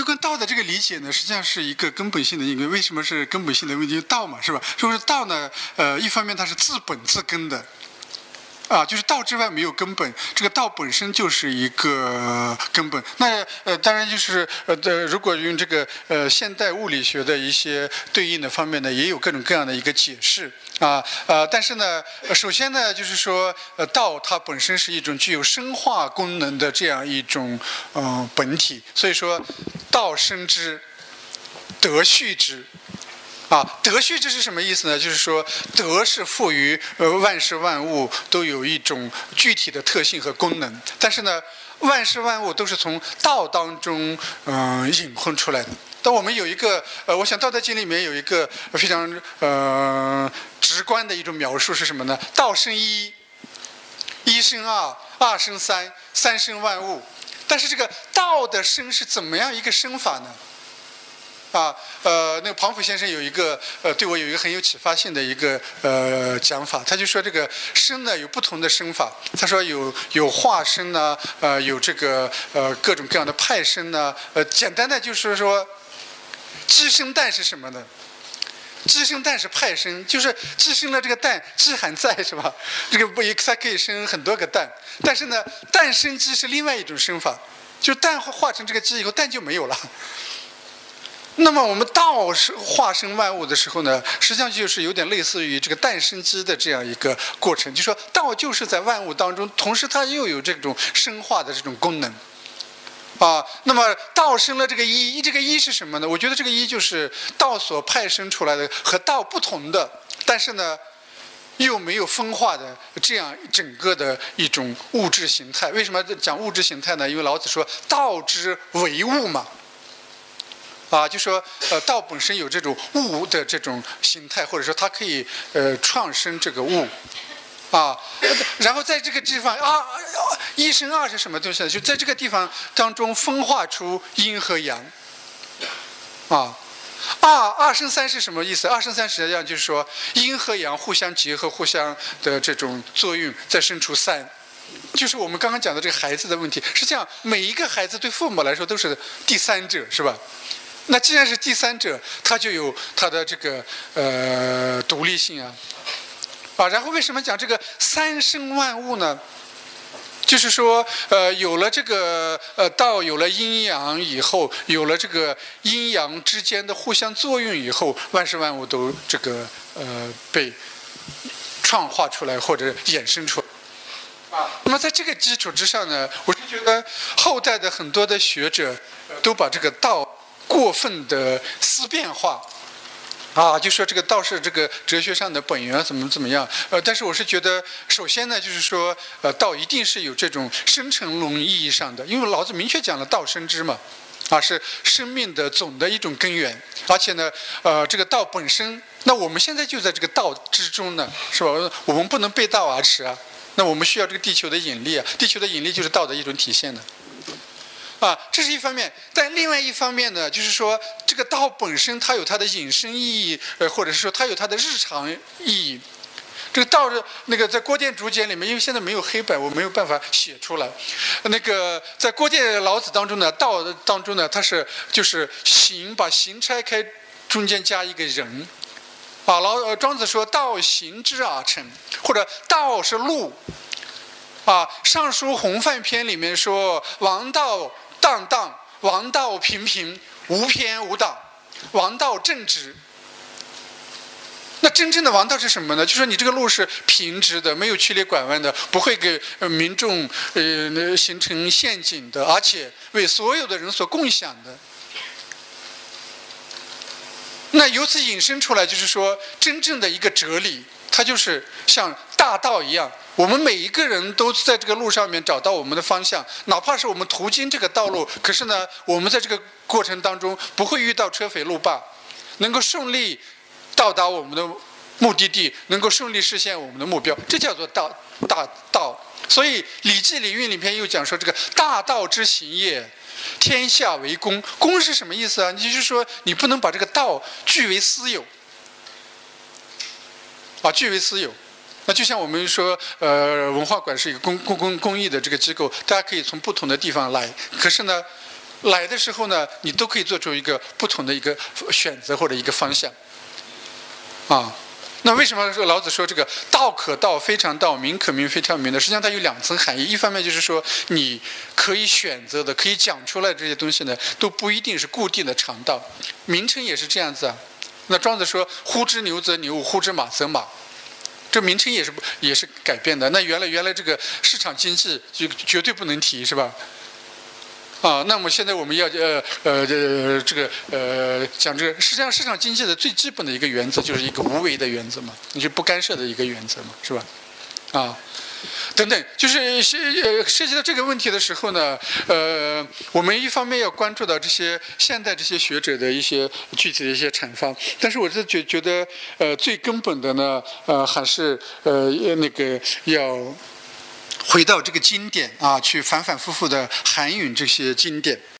就跟道的这个理解呢，实际上是一个根本性的一个。为什么是根本性的问题？道嘛，是吧？说是道呢，呃，一方面它是自本自根的。啊，就是道之外没有根本，这个道本身就是一个根本。那呃，当然就是呃，的如果用这个呃现代物理学的一些对应的方面呢，也有各种各样的一个解释啊呃，但是呢，首先呢，就是说呃，道它本身是一种具有生化功能的这样一种嗯本体，所以说道生之，德畜之。啊，德序这是什么意思呢？就是说，德是赋予呃万事万物都有一种具体的特性和功能，但是呢，万事万物都是从道当中嗯引混出来的。但我们有一个呃，我想《道德经》里面有一个非常呃直观的一种描述是什么呢？道生一，一生二，二生三，三生万物。但是这个道的生是怎么样一个生法呢？啊，呃，那个庞普先生有一个，呃，对我有一个很有启发性的一个呃讲法，他就说这个生呢有不同的生法，他说有有化生呢，呃，有这个呃各种各样的派生呢，呃，简单的就是说，鸡生蛋是什么呢？鸡生蛋是派生，就是鸡生了这个蛋，鸡还在是吧？这个不，它可以生很多个蛋，但是呢，蛋生鸡是另外一种生法，就蛋化成这个鸡以后，蛋就没有了。那么我们道是化生万物的时候呢，实际上就是有点类似于这个诞生机的这样一个过程，就说道就是在万物当中，同时它又有这种生化的这种功能，啊，那么道生了这个一，这个一是什么呢？我觉得这个一就是道所派生出来的和道不同的，但是呢，又没有分化的这样整个的一种物质形态。为什么讲物质形态呢？因为老子说道之为物嘛。啊，就说呃，道本身有这种物的这种形态，或者说它可以呃创生这个物，啊，然后在这个地方啊，一生二是什么东西呢？就在这个地方当中分化出阴和阳，啊，二二生三是什么意思？二生三实际上就是说阴和阳互相结合、互相的这种作用，再生出三，就是我们刚刚讲的这个孩子的问题。实际上每一个孩子对父母来说都是第三者，是吧？那既然是第三者，他就有他的这个呃独立性啊，啊，然后为什么讲这个三生万物呢？就是说，呃，有了这个呃道，有了阴阳以后，有了这个阴阳之间的互相作用以后，万事万物都这个呃被创化出来或者衍生出来啊。那么在这个基础之上呢，我是觉得后代的很多的学者都把这个道。过分的思辨化，啊，就说这个道是这个哲学上的本源怎么怎么样？呃，但是我是觉得，首先呢，就是说，呃，道一定是有这种生成论意义上的，因为老子明确讲了道生之嘛，啊，是生命的总的一种根源，而且呢，呃，这个道本身，那我们现在就在这个道之中呢，是吧？我们不能背道而驰啊，那我们需要这个地球的引力啊，地球的引力就是道的一种体现呢。啊这是一方面，但另外一方面呢，就是说这个道本身它有它的引申意义，呃，或者是说它有它的日常意义。这个道是那个在《郭店竹简》里面，因为现在没有黑板，我没有办法写出来。那个在《郭店老子》当中呢，道当中呢，它是就是行，把行拆开，中间加一个人。啊，老庄子说道行之而成，或者道是路。啊，《尚书洪范篇》里面说王道。荡荡，王道平平，无偏无党，王道正直。那真正的王道是什么呢？就说你这个路是平直的，没有曲里拐弯的，不会给民众呃形成陷阱的，而且为所有的人所共享的。那由此引申出来，就是说真正的一个哲理，它就是像大道一样。我们每一个人都在这个路上面找到我们的方向，哪怕是我们途经这个道路，可是呢，我们在这个过程当中不会遇到车匪路霸，能够顺利到达我们的目的地，能够顺利实现我们的目标，这叫做道大道。所以《礼记·礼运》里面又讲说：“这个大道之行也，天下为公。公是什么意思啊？你就是说，你不能把这个道据为私有，啊，据为私有。”那就像我们说，呃，文化馆是一个公公公公益的这个机构，大家可以从不同的地方来。可是呢，来的时候呢，你都可以做出一个不同的一个选择或者一个方向，啊。那为什么说老子说这个道可道非常道，名可名非常名呢？实际上它有两层含义。一方面就是说，你可以选择的、可以讲出来的这些东西呢，都不一定是固定的常道。名称也是这样子啊。那庄子说：“呼之牛则牛，呼之马则马。”这名称也是也是改变的。那原来原来这个市场经济就绝对不能提，是吧？啊，那么现在我们要呃呃这这个呃讲这个，实际上市场经济的最基本的一个原则就是一个无为的原则嘛，你就不干涉的一个原则嘛，是吧？啊，等等，就是涉呃涉及到这个问题的时候呢，呃，我们一方面要关注到这些现代这些学者的一些具体的一些阐发，但是我是觉觉得呃最根本的呢，呃还是呃那个要。回到这个经典啊，去反反复复的含允这些经典。